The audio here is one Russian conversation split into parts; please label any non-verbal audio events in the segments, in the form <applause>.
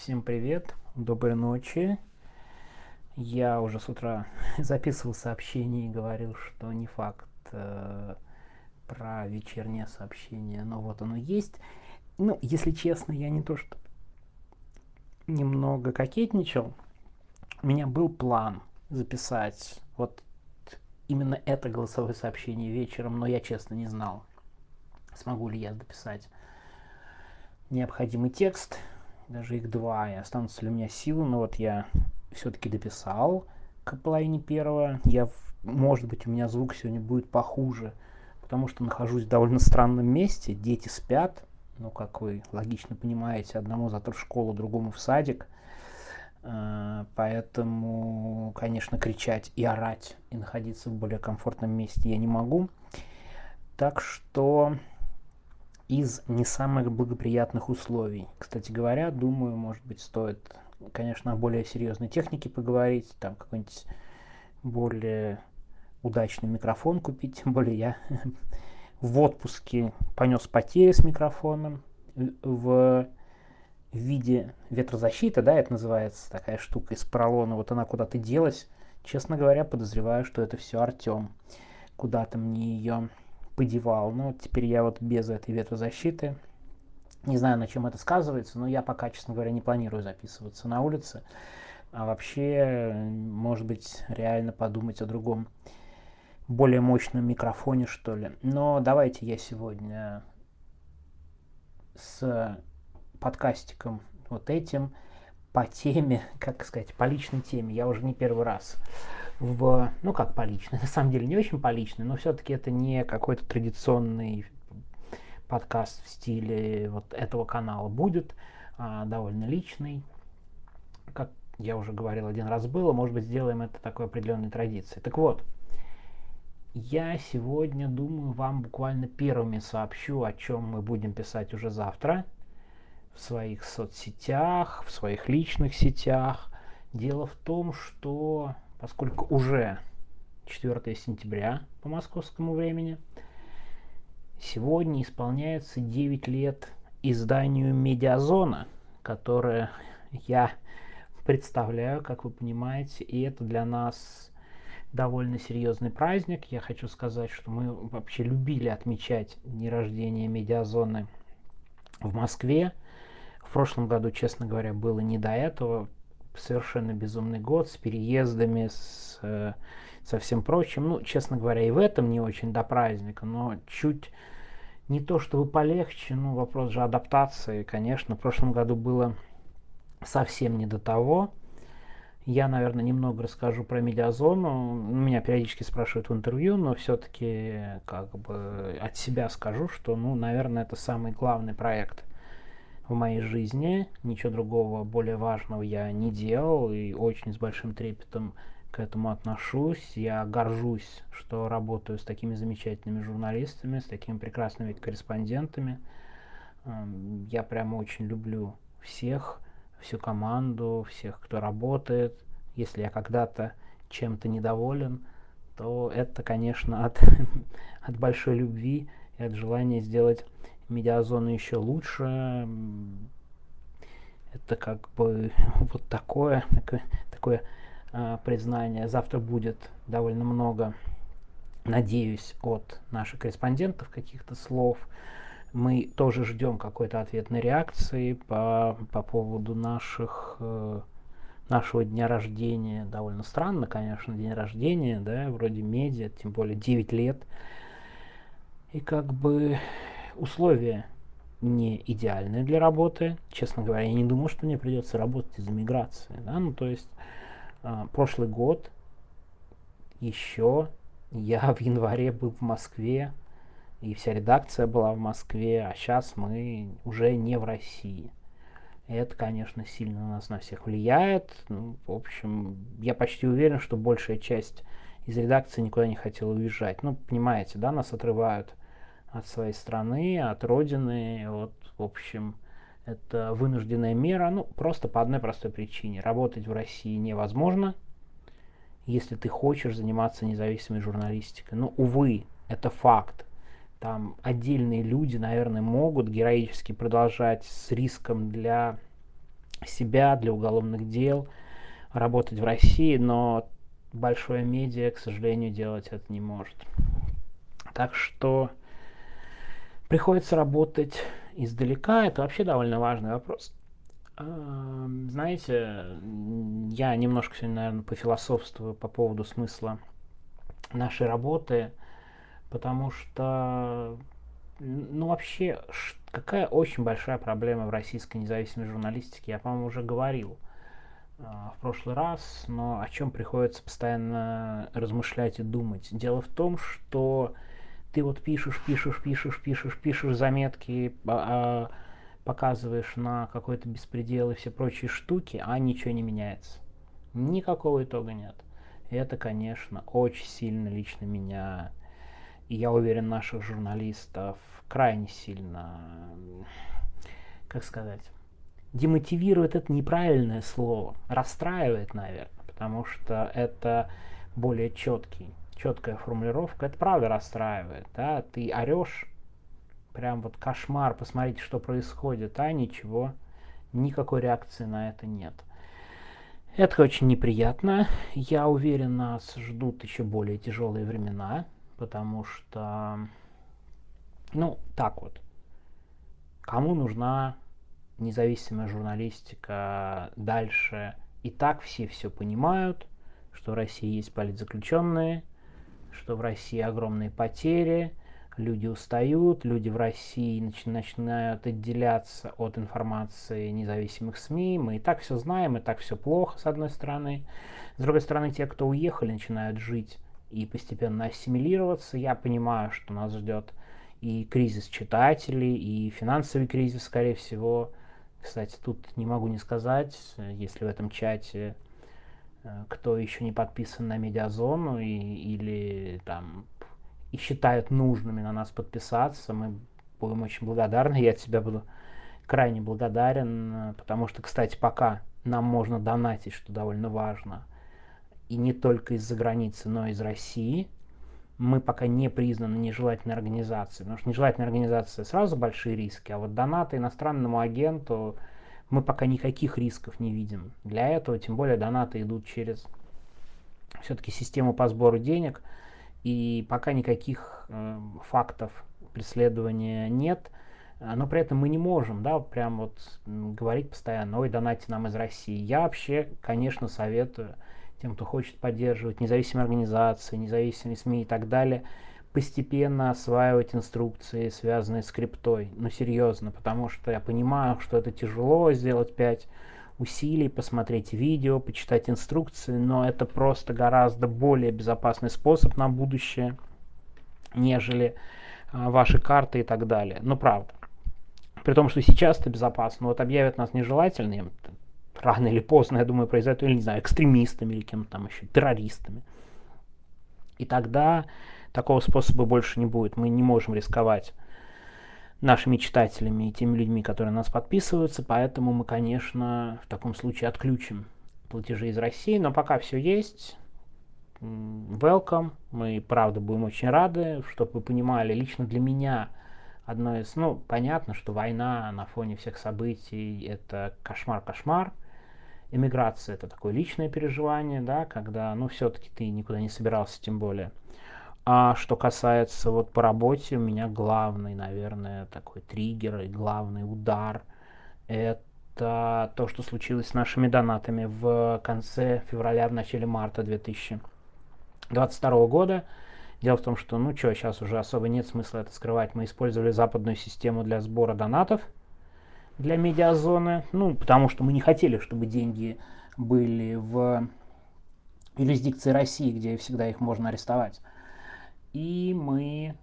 Всем привет, доброй ночи. Я уже с утра <laughs> записывал сообщение и говорил, что не факт э, про вечернее сообщение, но вот оно есть. Ну, если честно, я не то что немного кокетничал. У меня был план записать вот именно это голосовое сообщение вечером, но я честно не знал, смогу ли я записать необходимый текст даже их два, и останутся ли у меня силы, но вот я все-таки дописал к половине первого. Я, может быть, у меня звук сегодня будет похуже, потому что нахожусь в довольно странном месте, дети спят, ну, как вы логично понимаете, одному завтра в школу, другому в садик, э, поэтому, конечно, кричать и орать, и находиться в более комфортном месте я не могу. Так что из не самых благоприятных условий. Кстати говоря, думаю, может быть, стоит, конечно, о более серьезной технике поговорить, там какой-нибудь более удачный микрофон купить, тем более я <laughs> в отпуске понес потери с микрофоном в виде ветрозащиты, да, это называется такая штука из поролона, вот она куда-то делась. Честно говоря, подозреваю, что это все Артем куда-то мне ее подевал. Но теперь я вот без этой ветрозащиты. Не знаю, на чем это сказывается, но я пока, честно говоря, не планирую записываться на улице. А вообще, может быть, реально подумать о другом, более мощном микрофоне, что ли. Но давайте я сегодня с подкастиком вот этим по теме, <laughs> как сказать, по личной теме. Я уже не первый раз в, ну как по личной, <laughs> на самом деле не очень по личной, но все-таки это не какой-то традиционный подкаст в стиле вот этого канала будет, а, довольно личный. Как я уже говорил, один раз было, может быть, сделаем это такой определенной традицией. Так вот, я сегодня, думаю, вам буквально первыми сообщу, о чем мы будем писать уже завтра в своих соцсетях, в своих личных сетях. Дело в том, что поскольку уже 4 сентября по московскому времени, сегодня исполняется 9 лет изданию «Медиазона», которое я представляю, как вы понимаете, и это для нас довольно серьезный праздник. Я хочу сказать, что мы вообще любили отмечать дни рождения медиазоны в Москве. В прошлом году, честно говоря, было не до этого совершенно безумный год с переездами, с, э, со всем прочим. Ну, честно говоря, и в этом не очень до праздника, но чуть не то чтобы полегче, ну, вопрос же адаптации, конечно. В прошлом году было совсем не до того. Я, наверное, немного расскажу про медиазону. Меня периодически спрашивают в интервью, но все-таки как бы от себя скажу, что, ну, наверное, это самый главный проект в моей жизни. Ничего другого более важного я не делал и очень с большим трепетом к этому отношусь. Я горжусь, что работаю с такими замечательными журналистами, с такими прекрасными корреспондентами. Эм, я прямо очень люблю всех, всю команду, всех, кто работает. Если я когда-то чем-то недоволен, то это, конечно, от, <laughs> от большой любви и от желания сделать медиазону еще лучше. Это как бы <laughs> вот такое, такое, такое э, признание. Завтра будет довольно много, надеюсь, от наших корреспондентов каких-то слов. Мы тоже ждем какой-то ответной реакции по, по поводу наших, э, нашего дня рождения. Довольно странно, конечно, день рождения, да, вроде медиа, тем более 9 лет. И как бы условия не идеальные для работы. Честно говоря, я не думал, что мне придется работать из-за миграции. Да? Ну, то есть э, прошлый год еще я в январе был в Москве, и вся редакция была в Москве, а сейчас мы уже не в России. Это, конечно, сильно на нас на всех влияет. Ну, в общем, я почти уверен, что большая часть из редакции никуда не хотела уезжать. Ну, понимаете, да, нас отрывают от своей страны, от родины. Вот, в общем, это вынужденная мера, ну, просто по одной простой причине. Работать в России невозможно, если ты хочешь заниматься независимой журналистикой. Ну, увы, это факт. Там отдельные люди, наверное, могут героически продолжать с риском для себя для уголовных дел, работать в России, но большое медиа, к сожалению, делать это не может. Так что приходится работать издалека. Это вообще довольно важный вопрос. Знаете, я немножко сегодня, наверное, пофилософствую по поводу смысла нашей работы, потому что, ну, вообще, какая очень большая проблема в российской независимой журналистике, я, по-моему, уже говорил а, в прошлый раз, но о чем приходится постоянно размышлять и думать. Дело в том, что ты вот пишешь, пишешь, пишешь, пишешь, пишешь заметки, а, показываешь на какой-то беспредел и все прочие штуки, а ничего не меняется. Никакого итога нет. Это, конечно, очень сильно лично меня, и я уверен, наших журналистов крайне сильно, как сказать, демотивирует это неправильное слово, расстраивает, наверное, потому что это более четкий, четкая формулировка. Это правда расстраивает, да, ты орешь, прям вот кошмар, посмотрите, что происходит, а ничего, никакой реакции на это нет. Это очень неприятно. Я уверен, нас ждут еще более тяжелые времена, потому что, ну, так вот, кому нужна независимая журналистика дальше? И так все все понимают, что в России есть политзаключенные, что в России огромные потери, люди устают, люди в России нач- начинают отделяться от информации независимых СМИ. Мы и так все знаем, и так все плохо, с одной стороны. С другой стороны, те, кто уехали, начинают жить и постепенно ассимилироваться. Я понимаю, что нас ждет и кризис читателей, и финансовый кризис, скорее всего. Кстати, тут не могу не сказать, если в этом чате кто еще не подписан на медиазону и, или там и считают нужными на нас подписаться. Мы будем очень благодарны. Я тебя буду крайне благодарен, потому что, кстати, пока нам можно донатить, что довольно важно, и не только из-за границы, но и из России, мы пока не признаны нежелательной организацией, потому что нежелательная организация сразу большие риски, а вот донаты иностранному агенту мы пока никаких рисков не видим. Для этого, тем более, донаты идут через все-таки систему по сбору денег – и пока никаких э, фактов преследования нет, но при этом мы не можем, да, прям вот говорить постоянно, ой, донайте нам из России. Я вообще, конечно, советую тем, кто хочет поддерживать независимые организации, независимые СМИ и так далее, постепенно осваивать инструкции, связанные с криптой. Ну, серьезно, потому что я понимаю, что это тяжело сделать 5 усилий, посмотреть видео, почитать инструкции, но это просто гораздо более безопасный способ на будущее, нежели а, ваши карты и так далее. Ну, правда. При том, что сейчас это безопасно, вот объявят нас нежелательными, рано или поздно, я думаю, произойдет, или, не знаю, экстремистами или кем-то там еще, террористами. И тогда такого способа больше не будет. Мы не можем рисковать нашими читателями и теми людьми, которые нас подписываются, поэтому мы, конечно, в таком случае отключим платежи из России, но пока все есть, welcome, мы, правда, будем очень рады, чтобы вы понимали, лично для меня одно из, ну, понятно, что война на фоне всех событий – это кошмар-кошмар, эмиграция – это такое личное переживание, да, когда, ну, все-таки ты никуда не собирался, тем более – а что касается вот по работе, у меня главный, наверное, такой триггер и главный удар – это то, что случилось с нашими донатами в конце февраля, в начале марта 2022 года. Дело в том, что, ну что, сейчас уже особо нет смысла это скрывать. Мы использовали западную систему для сбора донатов для медиазоны, ну, потому что мы не хотели, чтобы деньги были в юрисдикции России, где всегда их можно арестовать и мы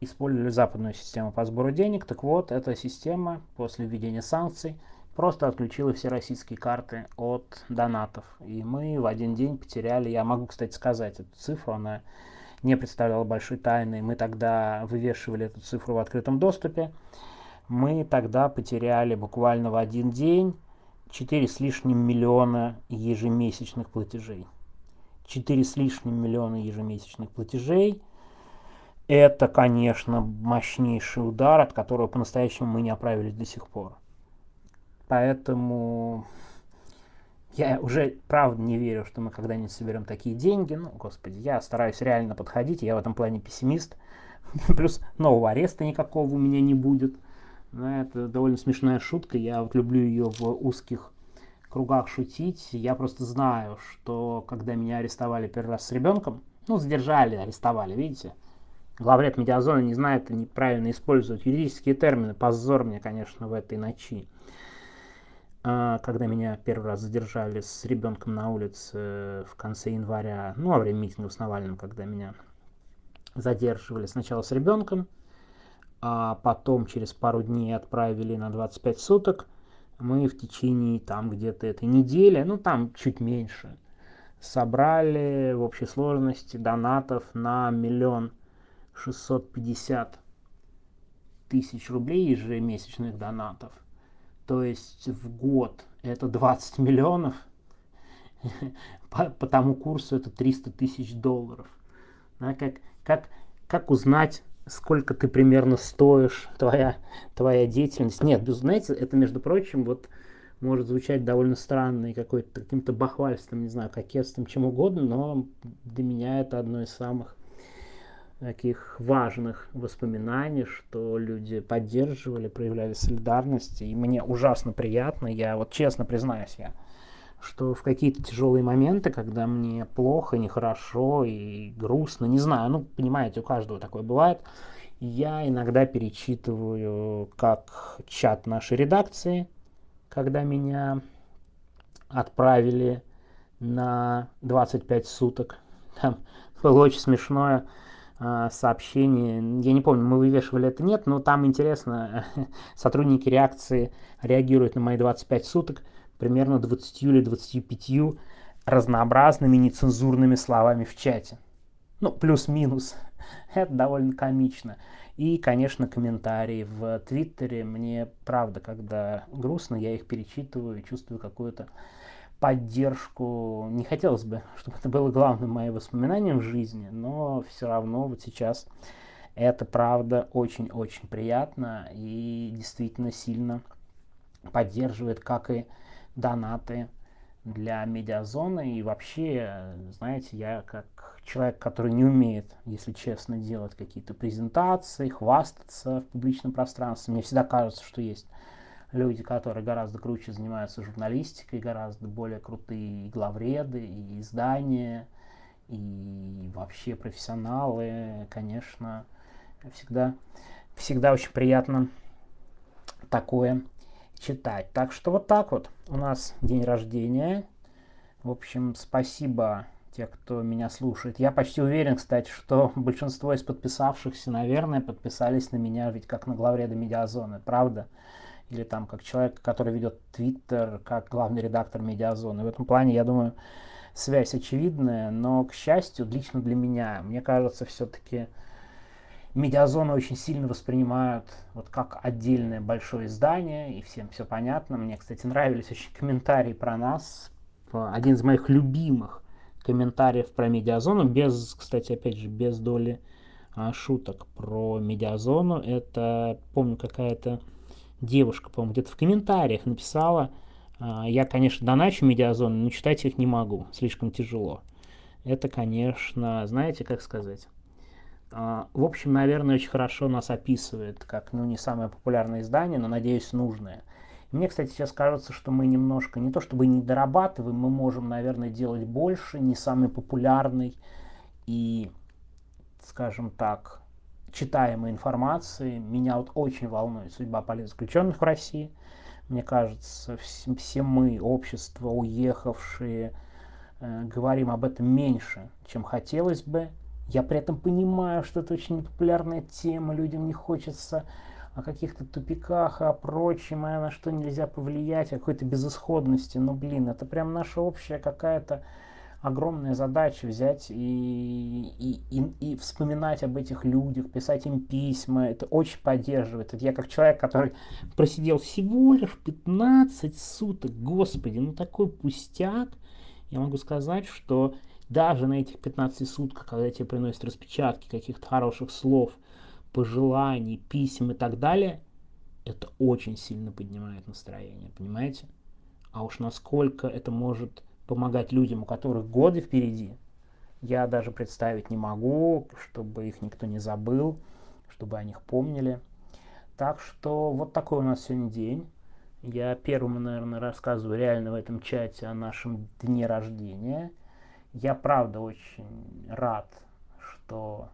использовали западную систему по сбору денег. Так вот, эта система после введения санкций просто отключила все российские карты от донатов. И мы в один день потеряли, я могу, кстати, сказать эту цифру, она не представляла большой тайны. Мы тогда вывешивали эту цифру в открытом доступе. Мы тогда потеряли буквально в один день 4 с лишним миллиона ежемесячных платежей. 4 с лишним миллиона ежемесячных платежей – это, конечно, мощнейший удар, от которого по-настоящему мы не оправились до сих пор. поэтому я уже правда не верю, что мы когда-нибудь соберем такие деньги. Ну, господи, я стараюсь реально подходить, я в этом плане пессимист. <laughs> Плюс нового ареста никакого у меня не будет. Но это довольно смешная шутка. Я вот люблю ее в узких кругах шутить. Я просто знаю, что когда меня арестовали первый раз с ребенком, ну, задержали, арестовали, видите, главред медиазона не знает неправильно использовать юридические термины. Позор мне, конечно, в этой ночи. А, когда меня первый раз задержали с ребенком на улице в конце января, ну, во время митинга с Навальным, когда меня задерживали сначала с ребенком, а потом через пару дней отправили на 25 суток, мы в течение там где-то этой недели, ну там чуть меньше, собрали в общей сложности донатов на миллион шестьсот пятьдесят тысяч рублей ежемесячных донатов. То есть в год это 20 миллионов, <laughs> по, по тому курсу это 300 тысяч долларов. Да, как, как, как узнать, сколько ты примерно стоишь, твоя, твоя деятельность? Нет, знаете, это, между прочим, вот может звучать довольно странно и какой-то каким-то бахвальством, не знаю, кокетством, чем угодно, но для меня это одно из самых таких важных воспоминаний, что люди поддерживали, проявляли солидарность, и мне ужасно приятно, я вот честно признаюсь, я, что в какие-то тяжелые моменты, когда мне плохо, нехорошо и грустно, не знаю, ну, понимаете, у каждого такое бывает, я иногда перечитываю как чат нашей редакции, когда меня отправили на 25 суток. Там было очень смешное сообщение. Я не помню, мы вывешивали это нет, но там интересно, <laughs> сотрудники реакции реагируют на мои 25 суток примерно 20 или 25 разнообразными нецензурными словами в чате. Ну, плюс-минус. <laughs> Это довольно комично. И, конечно, комментарии в Твиттере. Мне, правда, когда грустно, я их перечитываю и чувствую какую-то поддержку. Не хотелось бы, <laughs> чтобы это было главным моим воспоминанием в жизни, но все равно вот сейчас это, правда, очень-очень приятно и действительно сильно поддерживает, как и донаты для медиазоны. И вообще, знаете, я как человек, который не умеет, если честно, делать какие-то презентации, хвастаться в публичном пространстве, мне всегда кажется, что есть люди, которые гораздо круче занимаются журналистикой, гораздо более крутые и главреды, и издания, и вообще профессионалы, конечно, всегда, всегда очень приятно такое читать. Так что вот так вот у нас день рождения. В общем, спасибо те, кто меня слушает. Я почти уверен, кстати, что <laughs> большинство из подписавшихся, наверное, подписались на меня ведь как на главреда Медиазоны, правда? Или там как человек, который ведет Твиттер, как главный редактор Медиазоны. В этом плане, я думаю, связь очевидная, но, к счастью, лично для меня, мне кажется, все-таки медиазоны очень сильно воспринимают вот как отдельное большое издание, и всем все понятно. Мне, кстати, нравились очень комментарии про нас. Один из моих любимых комментариев про медиазону, без, кстати, опять же, без доли а, шуток про медиазону. Это, помню, какая-то девушка, по-моему, где-то в комментариях написала, а, я, конечно, доначу медиазону, но читать их не могу, слишком тяжело. Это, конечно, знаете, как сказать, а, в общем, наверное, очень хорошо нас описывает, как, ну, не самое популярное издание, но, надеюсь, нужное. Мне, кстати, сейчас кажется, что мы немножко, не то чтобы не дорабатываем, мы можем, наверное, делать больше, не самый популярный и, скажем так, читаемой информации. Меня вот очень волнует судьба политзаключенных в России. Мне кажется, все мы, общество, уехавшие, э, говорим об этом меньше, чем хотелось бы. Я при этом понимаю, что это очень непопулярная тема, людям не хочется о каких-то тупиках, о прочем, и на что нельзя повлиять, о какой-то безысходности. Но, блин, это прям наша общая какая-то огромная задача взять и, и, и, и вспоминать об этих людях, писать им письма. Это очень поддерживает. Это я как человек, который просидел всего лишь 15 суток. Господи, ну такой пустяк. Я могу сказать, что даже на этих 15 сутках, когда тебе приносят распечатки каких-то хороших слов, пожеланий, писем и так далее, это очень сильно поднимает настроение, понимаете? А уж насколько это может помогать людям, у которых годы впереди, я даже представить не могу, чтобы их никто не забыл, чтобы о них помнили. Так что вот такой у нас сегодня день. Я первым, наверное, рассказываю реально в этом чате о нашем дне рождения. Я правда очень рад, что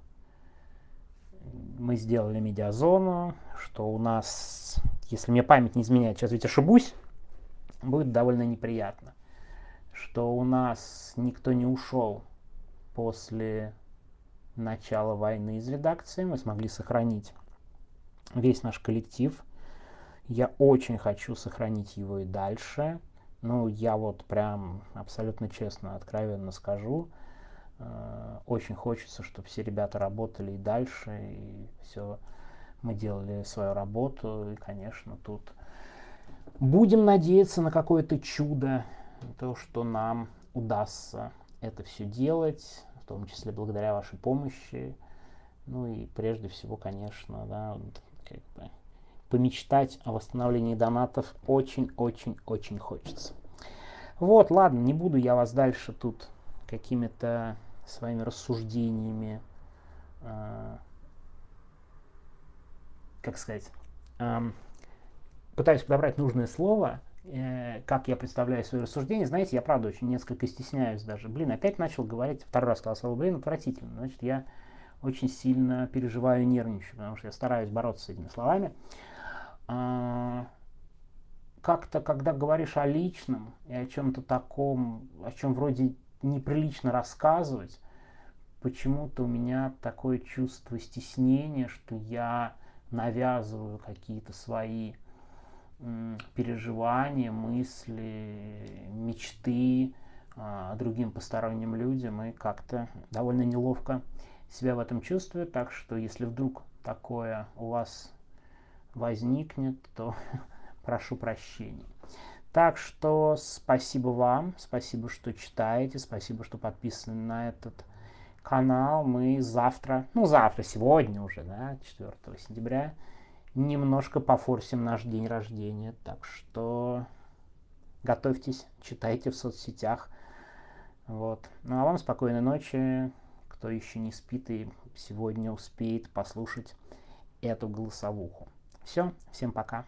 мы сделали медиазону, что у нас, если мне память не изменяет, сейчас ведь ошибусь, будет довольно неприятно, что у нас никто не ушел после начала войны из редакции, мы смогли сохранить весь наш коллектив. Я очень хочу сохранить его и дальше. Ну, я вот прям абсолютно честно, откровенно скажу, э, очень хочется, чтобы все ребята работали и дальше, и все, мы делали свою работу, и, конечно, тут будем надеяться на какое-то чудо, то, что нам удастся это все делать, в том числе благодаря вашей помощи. Ну и прежде всего, конечно, да, как бы помечтать о восстановлении донатов очень-очень-очень хочется. Вот, ладно, не буду я вас дальше тут какими-то своими рассуждениями, э, как сказать, э, пытаюсь подобрать нужное слово, э, как я представляю свои рассуждения. Знаете, я правда очень несколько стесняюсь даже. Блин, опять начал говорить, второй раз сказал слово блин, отвратительно. Значит, я очень сильно переживаю и нервничаю, потому что я стараюсь бороться с этими словами. А, как-то, когда говоришь о личном и о чем-то таком, о чем вроде неприлично рассказывать, почему-то у меня такое чувство стеснения, что я навязываю какие-то свои переживания, мысли, мечты а, другим посторонним людям, и как-то довольно неловко себя в этом чувствую. Так что, если вдруг такое у вас возникнет, то <laughs> прошу прощения. Так что спасибо вам, спасибо, что читаете, спасибо, что подписаны на этот канал. Мы завтра, ну завтра, сегодня уже, да, 4 сентября, немножко пофорсим наш день рождения. Так что готовьтесь, читайте в соцсетях. Вот. Ну а вам спокойной ночи, кто еще не спит и сегодня успеет послушать эту голосовуху. Все, всем пока.